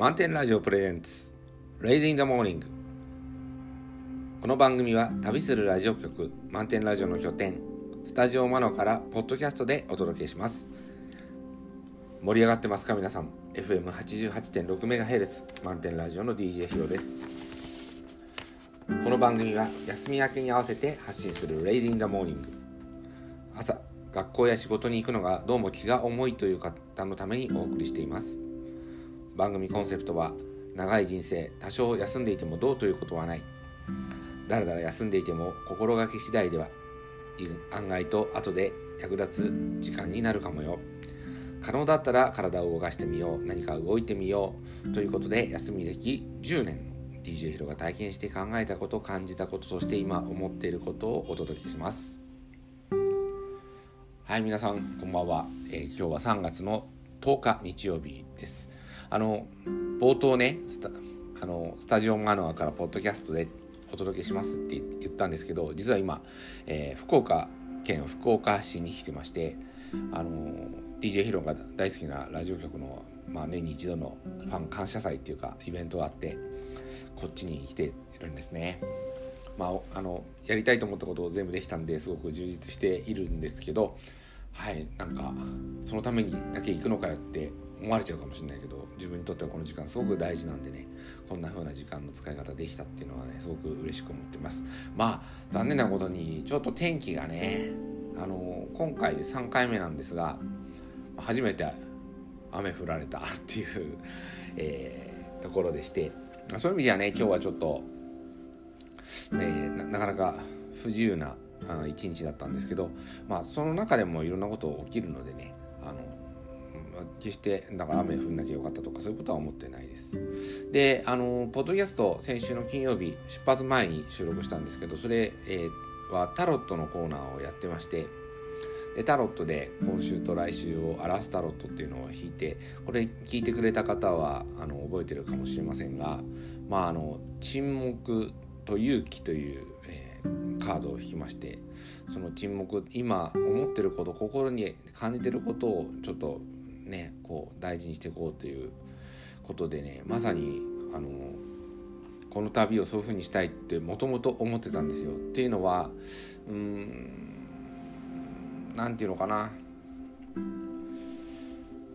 満点ラジオプレゼンツ Raising the Morning この番組は旅するラジオ局満点ラジオの拠点スタジオマノからポッドキャストでお届けします。盛り上がってますか皆さん？FM88.6MHz 満点ラジオの DJ ヒロです。この番組は休み明けに合わせて発信する Raising the Morning 朝学校や仕事に行くのがどうも気が重いという方のためにお送りしています。番組コンセプトは長い人生多少休んでいてもどうということはない。だらだら休んでいても心がけ次第では案外と後で役立つ時間になるかもよ。可能だったら体を動かしてみよう。何か動いてみよう。ということで休み歴10年の DJ ヒロが体験して考えたこと感じたことそして今思っていることをお届けします。はい皆さんこんばんは、えー、今日は3月の10日日曜日です。あの冒頭ねスタあのスタジオマノアからポッドキャストでお届けしますって言ったんですけど実は今、えー、福岡県福岡市に来てましてあの DJ ヒロが大好きなラジオ局の、まあ、年に一度のファン感謝祭っていうかイベントがあってこっちに来てるんですね。まあ、あのやりたいと思ったことを全部できたんですごく充実しているんですけどはいなんかそのためにだけ行くのかよって思われちゃうかもしれないけど自分にとってはこの時間すごく大事なんでねこんな風な時間の使い方できたっていうのはねすごく嬉しく思ってます。まあ残念なことにちょっと天気がねあの今回で3回目なんですが初めて雨降られたっていう、えー、ところでしてそういう意味ではね今日はちょっとねなかなか不自由な一日だったんですけど、まあ、その中でもいろんなこと起きるのでね決してなんか雨降んなきゃよかったとかそういうことは思ってないです。であのポッドキャスト先週の金曜日出発前に収録したんですけどそれ、えー、はタロットのコーナーをやってましてでタロットで今週と来週を「アラスタロット」っていうのを引いてこれ聞いてくれた方はあの覚えてるかもしれませんがまああの沈黙と勇気という、えー、カードを引きましてその沈黙今思ってること心に感じてることをちょっとねこう大事にしていこうということでねまさにあのこの旅をそういう風にしたいってもともと思ってたんですよ。っていうのはうーん何て言うのかな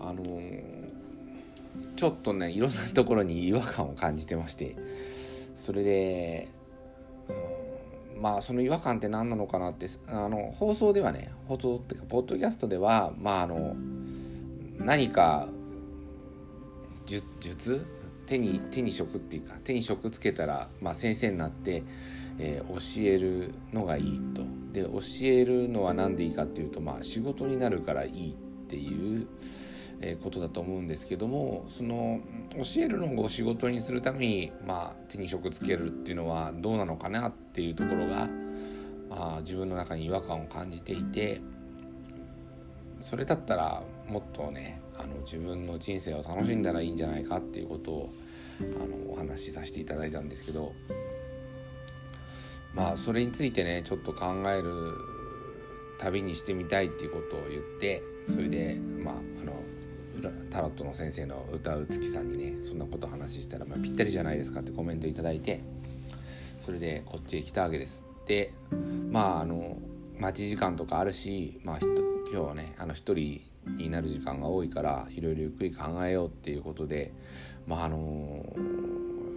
あのちょっとねいろんなところに 違和感を感じてましてそれでまあその違和感って何なのかなってあの放送ではね放送っていうかポッドキャストではまああの何か術手に手に職っていうか手に職つけたら、まあ、先生になって、えー、教えるのがいいと。で教えるのは何でいいかっていうと、まあ、仕事になるからいいっていう、えー、ことだと思うんですけどもその教えるのを仕事にするために、まあ、手に職つけるっていうのはどうなのかなっていうところが、まあ、自分の中に違和感を感じていてそれだったらもっとねあの自分の人生を楽しんだらいいんじゃないかっていうことをあのお話しさせていただいたんですけどまあそれについてねちょっと考える旅にしてみたいっていうことを言ってそれでまああのタロットの先生の歌う月さんにねそんなこと話したら、まあ、ぴったりじゃないですかってコメント頂いてそれでこっちへ来たわけです。でまああの待ち時間とかあるし、まあ、今日はねあの一人になる時間が多いからいろいろゆっくり考えようっていうことでまああの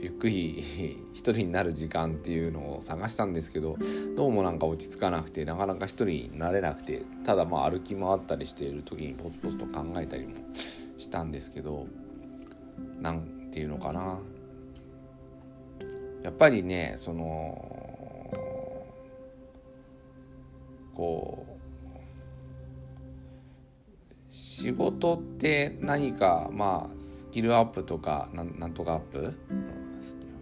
ゆっくり 一人になる時間っていうのを探したんですけどどうもなんか落ち着かなくてなかなか一人になれなくてただまあ歩き回ったりしている時にポツポツと考えたりもしたんですけど何て言うのかな。やっぱりねそのこう仕事って何かまあスキルアップとかなんとかアップ？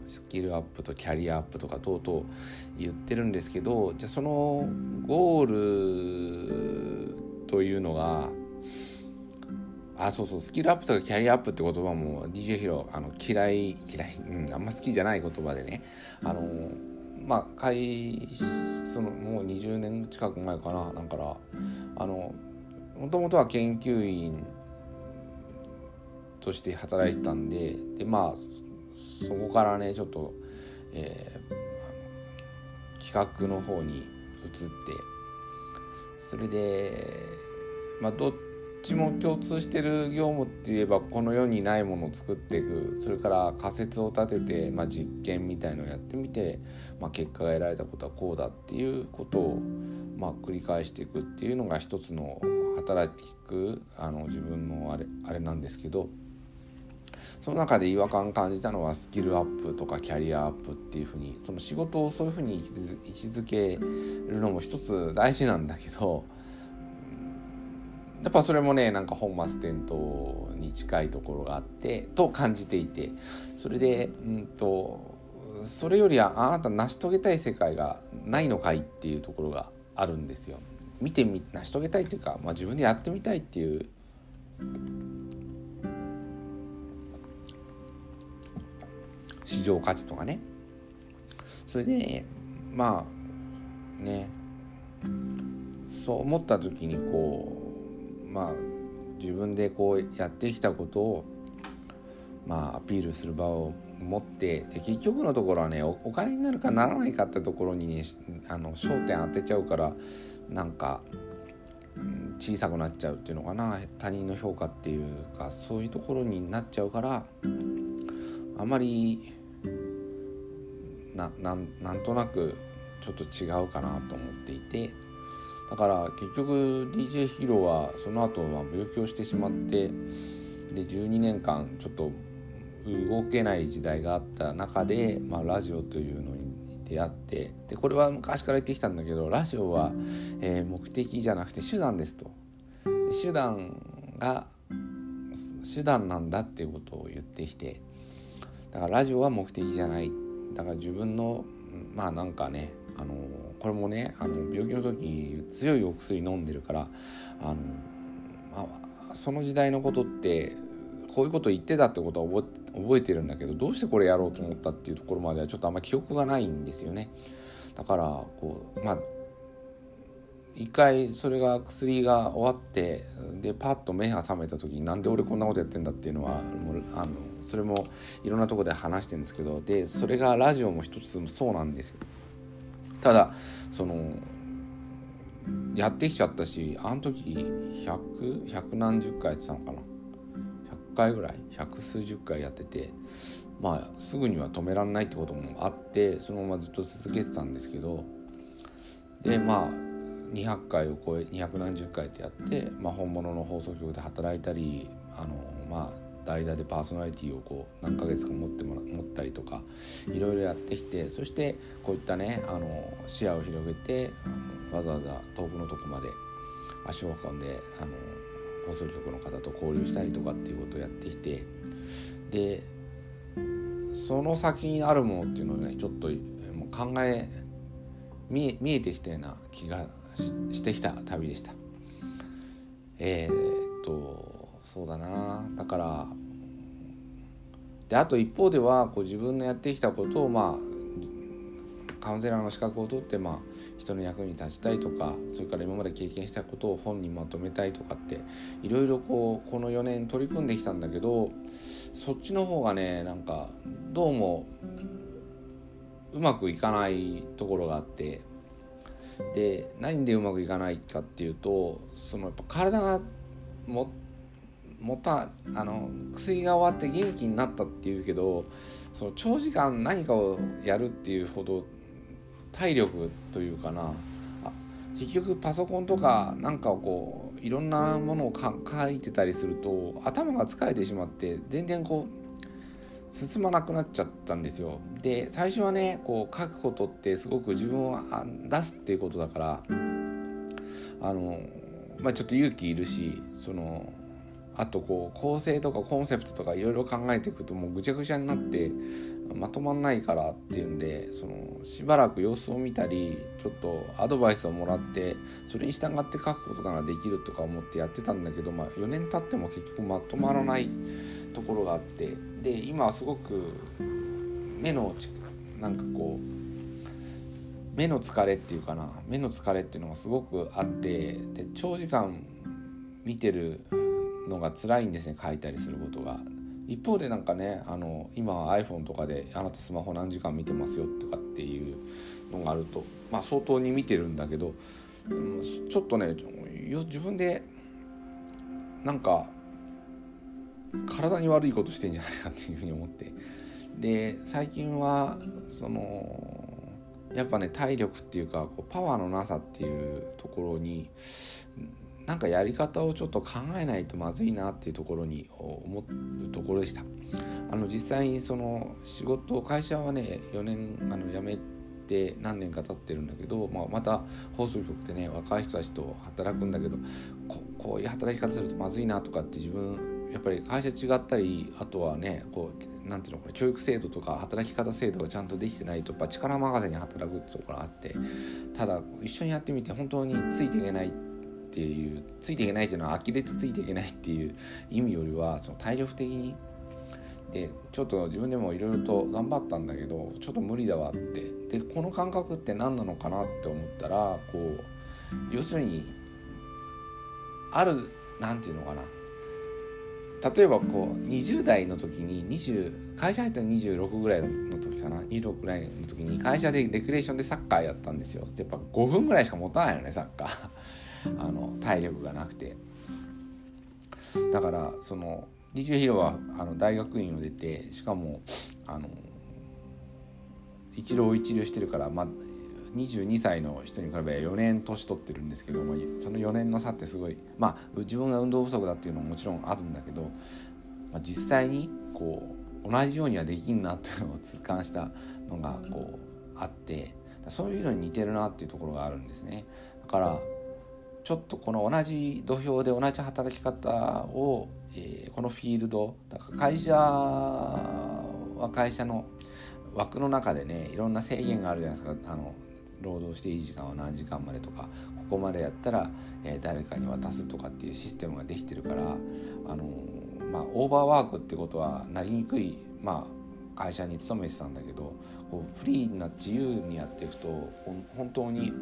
スキルアップとキャリアアップとか等々言ってるんですけどじゃあそのゴールというのがあそうそうスキルアップとかキャリアアップって言葉も DJ ヒロあの嫌い嫌い、うん、あんま好きじゃない言葉でね。あのまあ会そのもう20年近く前かな。なんからあのもともとは研究員として働いてたんででまあそこからねちょっと、えー、企画の方に移ってそれでまあどっちも共通してる業務って言えばこの世にないものを作っていくそれから仮説を立てて、まあ、実験みたいのをやってみて、まあ、結果が得られたことはこうだっていうことを、まあ、繰り返していくっていうのが一つの働くあの自分のあれあれなんですけどその中で違和感感じたのはスキルアップとかキャリアアップっていうふうにその仕事をそういうふうに位置づけるのも一つ大事なんだけどやっぱそれもねなんか本末転倒に近いところがあってと感じていてそれでうんとそれよりはあなた成し遂げたい世界がないのかいっていうところがあるんですよ。見てみ成し遂げたいっていうか、まあ、自分でやってみたいっていう。市場価値とかね。それでまあね。そう思った時にこうまあ自分でこうやってきたことをまあアピールする場を持ってで結局のところはねお金になるかならないかってところに、ね、あの焦点当てちゃうからなんか、うん、小さくなっちゃうっていうのかな。他人の評価っていうかそういうところになっちゃうからあまりななんとなくちょっと違うかなと思っていて。だから結局 DJ ヒーローはその後は病気をしてしまってで12年間ちょっと動けない時代があった中で、まあ、ラジオというのに出会ってでこれは昔から言ってきたんだけどラジオは、えー、目的じゃなくて手段ですと。手段が手段なんだっていうことを言ってきてだからラジオは目的じゃない。だから自分のまあなんかねあのこれもねあの病気の時強いお薬飲んでるからあの、まあ、その時代のことってこういうこと言ってたってことは覚えてるんだけどどうしてこれやろうと思ったっていうところまではちょっとあんま記憶がないんですよね。だからこうまあ一回それが薬が終わってでパッと目が覚めた時になんで俺こんなことやってんだっていうのはもうあのそれもいろんなとこで話してるんですけどでそれがラジオも一つそうなんですよ。ただそのやってきちゃったしあの時100百何十回やってたのかな100回ぐらい百数十回やっててまあすぐには止められないってこともあってそのままずっと続けてたんですけどでまあ200回を超え200何十回ってやって、まあ、本物の放送局で働いたりあのまあ代打でパーソナリティをこう何ヶ月か持ってもら持ったりとかいろいろやってきてそしてこういったねあの視野を広げてわざわざ遠くのとこまで足を運んであの放送局の方と交流したりとかっていうことをやってきてでその先にあるものっていうのをねちょっともう考え見え見えてきたような気がしてきた旅でした。えー、っとそうだなだからであと一方ではこう自分のやってきたことをまあカウンセラーの資格を取ってまあ人の役に立ちたいとかそれから今まで経験したことを本にまとめたいとかっていろいろこうこの4年取り組んできたんだけどそっちの方がねなんかどうもうまくいかないところがあってで何でうまくいかないかっていうとそのやっぱ体がももたあの薬が終わって元気になったっていうけどその長時間何かをやるっていうほど体力というかな結局パソコンとかなんかをこういろんなものを書いてたりすると頭が疲れてしまって全然こう進まなくなっちゃったんですよ。で最初はねこう書くことってすごく自分を出すっていうことだからあの、まあ、ちょっと勇気いるしそのあとこう構成とかコンセプトとかいろいろ考えていくともうぐちゃぐちゃになってまとまんないからっていうんでそのしばらく様子を見たりちょっとアドバイスをもらってそれに従って書くことならできるとか思ってやってたんだけど、まあ、4年経っても結局まとまらないところがあってで今はすごく目のなんかこう目の疲れっていうかな目の疲れっていうのがすごくあってで長時間見てるのが辛いんですね書いたりすることが。一方でなんかねあの今 iPhone とかで「あなたスマホ何時間見てますよ」とかっていうのがあると、まあ、相当に見てるんだけど、うん、ちょっとね自分でなんか体に悪いことしてんじゃないかっていうふうに思って。で最近はそのやっぱね体力っていうかこうパワーのなさっていうところになんかやり方をちょっと考えないとまずいなっていうところに思うところでした。あの実際にその仕事会社はね4年あの辞めて何年か経ってるんだけど、まあ、また放送局でね若い人たちと働くんだけどここういう働き方するとまずいなとかって自分やっぱり会社違ったりあとはねこうなんていうのこれ教育制度とか働き方制度がちゃんとできてないとやっぱ力任せに働くってところがあってただ一緒にやってみて本当についていけないってていうついていけないっていうのは呆れてついていけないっていう意味よりはその体力的にでちょっと自分でもいろいろと頑張ったんだけどちょっと無理だわってでこの感覚って何なのかなって思ったらこう要するにある何て言うのかな。例えばこう20代の時に20会社入ったの26ぐらいの時かな。26ぐらいの時に会社でレクレーションでサッカーやったんですよ。やっぱ5分ぐらいしか持たないよねサッカー。あの体力がなくてだからその DJ ヒロはあの大学院を出てしかもあの一浪一流してるから、まあ、22歳の人に比べ4年年取ってるんですけどもその4年の差ってすごいまあ自分が運動不足だっていうのももちろんあるんだけど、まあ、実際にこう同じようにはできんなっていうのを痛感したのがこうあってそういうのに似てるなっていうところがあるんですね。だからちょっとこの同じ土俵で同じ働き方を、えー、このフィールドだから会社は会社の枠の中でねいろんな制限があるじゃないですか。あの労働していい時間は何時間までとかここまでやったら、えー、誰かに渡すとかっていうシステムができてるからあのー、まあオーバーワークってことはなりにくいまあ会社に勤めてたんだけどこうフリーな自由にやっていくと本当に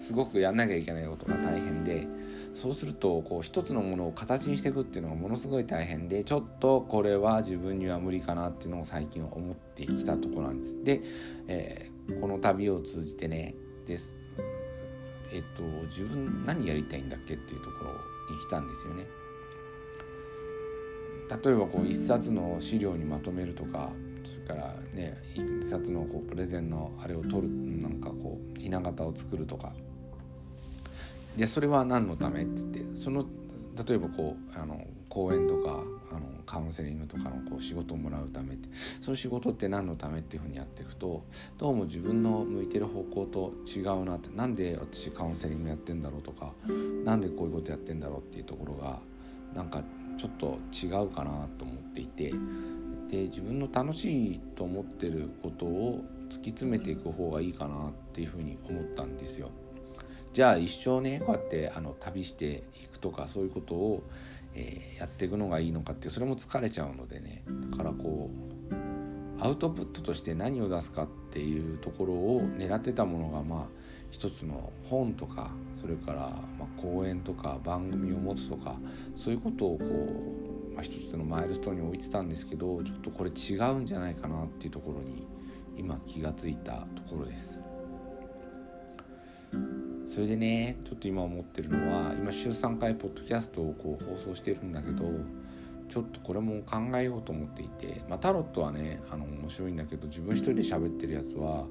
すごくやんなきゃいけないことが大変でそうするとこう一つのものを形にしていくっていうのがものすごい大変でちょっとこれは自分には無理かなっていうのを最近思ってきたところなんです。で、えー、この旅を通じてねですえっと自分何やりたいんだっけっていうところに来たんですよね。例えばこう一冊の資料にまとめるとかそれからね一冊のこうプレゼンのあれを取るなんかこうひな形を作るとか。でそれは何のためって言ってその例えばこうあの講演とかあのカウンセリングとかのこう仕事をもらうためってその仕事って何のためっていうふうにやっていくとどうも自分の向いてる方向と違うなってなんで私カウンセリングやってんだろうとか何でこういうことやってんだろうっていうところがなんかちょっと違うかなと思っていてで自分の楽しいと思ってることを突き詰めていく方がいいかなっていうふうに思ったんですよ。じゃあ一生ねこうやってあの旅していくとかそういうことを、えー、やっていくのがいいのかってそれも疲れちゃうのでねだからこうアウトプットとして何を出すかっていうところを狙ってたものがまあ一つの本とかそれからま講演とか番組を持つとかそういうことをこう、まあ、一つのマイルストーンに置いてたんですけどちょっとこれ違うんじゃないかなっていうところに今気がついたところです。それでねちょっと今思ってるのは今週3回ポッドキャストをこう放送してるんだけどちょっとこれも考えようと思っていて、まあ、タロットはねあの面白いんだけど自分一人で喋ってるやつは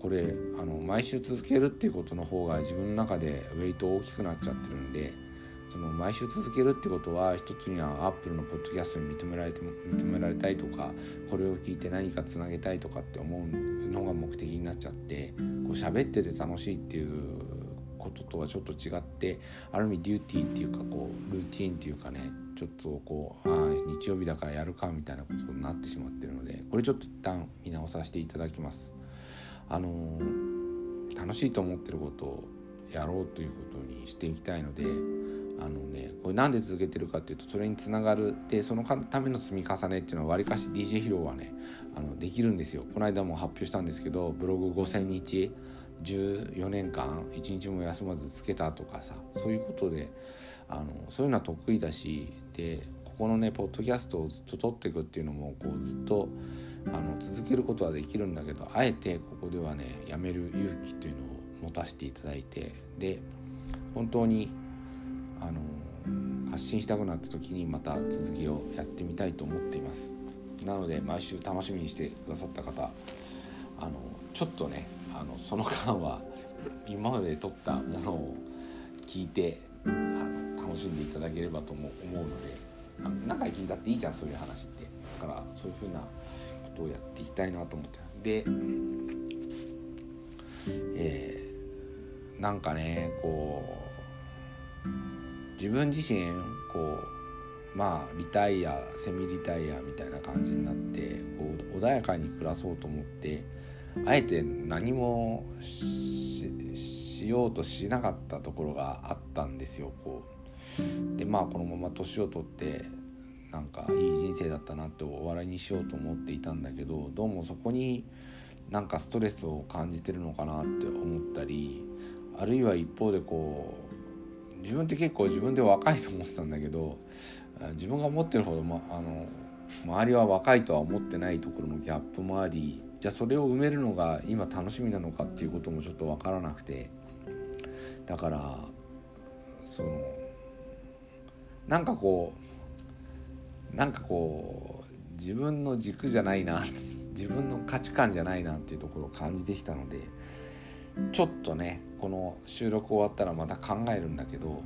これあの毎週続けるっていうことの方が自分の中でウェイト大きくなっちゃってるんでその毎週続けるってことは一つにはアップルのポッドキャストに認められて認められたいとかこれを聞いて何かつなげたいとかって思うのが目的になっちゃってこう喋ってて楽しいっていうこととはちょっと違ってある意味デューティーっていうかこうルーティーンっていうかねちょっとこうああ日曜日だからやるかみたいなことになってしまってるのでこれちょっと一旦見直させていただきます。あのー、楽しいと思ってることをやろうということにしていきたいのであのねこれなんで続けてるかっていうとそれにつながるでそのための積み重ねっていうのはわりかし DJ ヒロはねあのできるんですよ。この間も発表したんですけどブログ5000日14年間一日も休まずつけたとかさそういうことであのそういうのは得意だしでここのねポッドキャストをずっと撮っていくっていうのもこうずっとあの続けることはできるんだけどあえてここではねやめる勇気というのを持たせていただいてで本当にあの発信したくなった時にまた続きをやってみたいと思っています。なので毎週楽しみにしてくださった方あのちょっとねあのその間は今まで撮ったものを聞いてあの楽しんでいただければと思うので何回聞いたっていいじゃんそういう話って。だからそういうふうなことをやっていきたいなと思って。でえー、なんかねこう自分自身こうまあリタイアセミリタイアみたいな感じになってこう穏やかに暮らそうと思ってあえて何もしようとしなかったところがあったんですよ。こうでまあこのまま年を取ってなんかいい人生だったなってお笑いにしようと思っていたんだけどどうもそこになんかストレスを感じてるのかなって思ったりあるいは一方でこう自分って結構自分で若いと思ってたんだけど自分が思ってるほど、ま、あの周りは若いとは思ってないところのギャップもありじゃあそれを埋めるのが今楽しみなのかっていうこともちょっと分からなくてだからそのなんかこうなんかこう自分の軸じゃないな自分の価値観じゃないなっていうところを感じてきたのでちょっとねこの収録終わったらまた考えるんだけど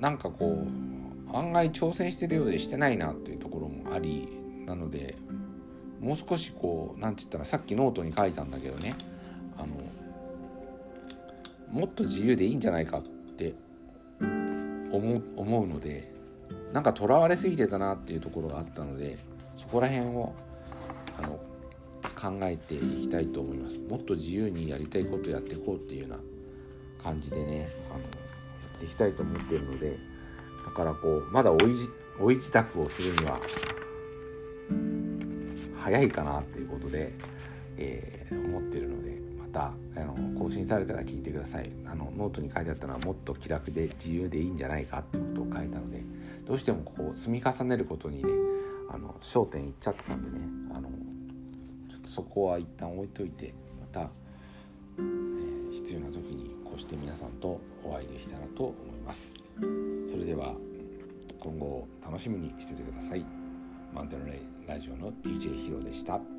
なんかこう案外挑戦してるようでしてないなっていうところもありなのでもう少しこう何て言ったらさっきノートに書いたんだけどねあのもっと自由でいいんじゃないかって思うのでなんかとらわれすぎてたなっていうところがあったのでそこら辺をあの考えていきたいと思います。もっと自由にやりたいことやっていこうっていうような感じでねあのやっていきたいと思っているのでだからこうまだ追い追い自宅をするには早いかなっていうことで、えー、思ってるのでまたあの更新されたら聞いてください。あのノートに書いてあったのはもっと気楽で自由でいいんじゃないかってことを書いたのでどうしてもこう積み重ねることにねあの焦点いっちゃってたんでねあのそこは一旦置いといてまた、えー、必要な時にこうして皆さんとお会いできたらと思いますそれでは今後楽しみにしててくださいマンデラレイラジオの DJ ヒロでした。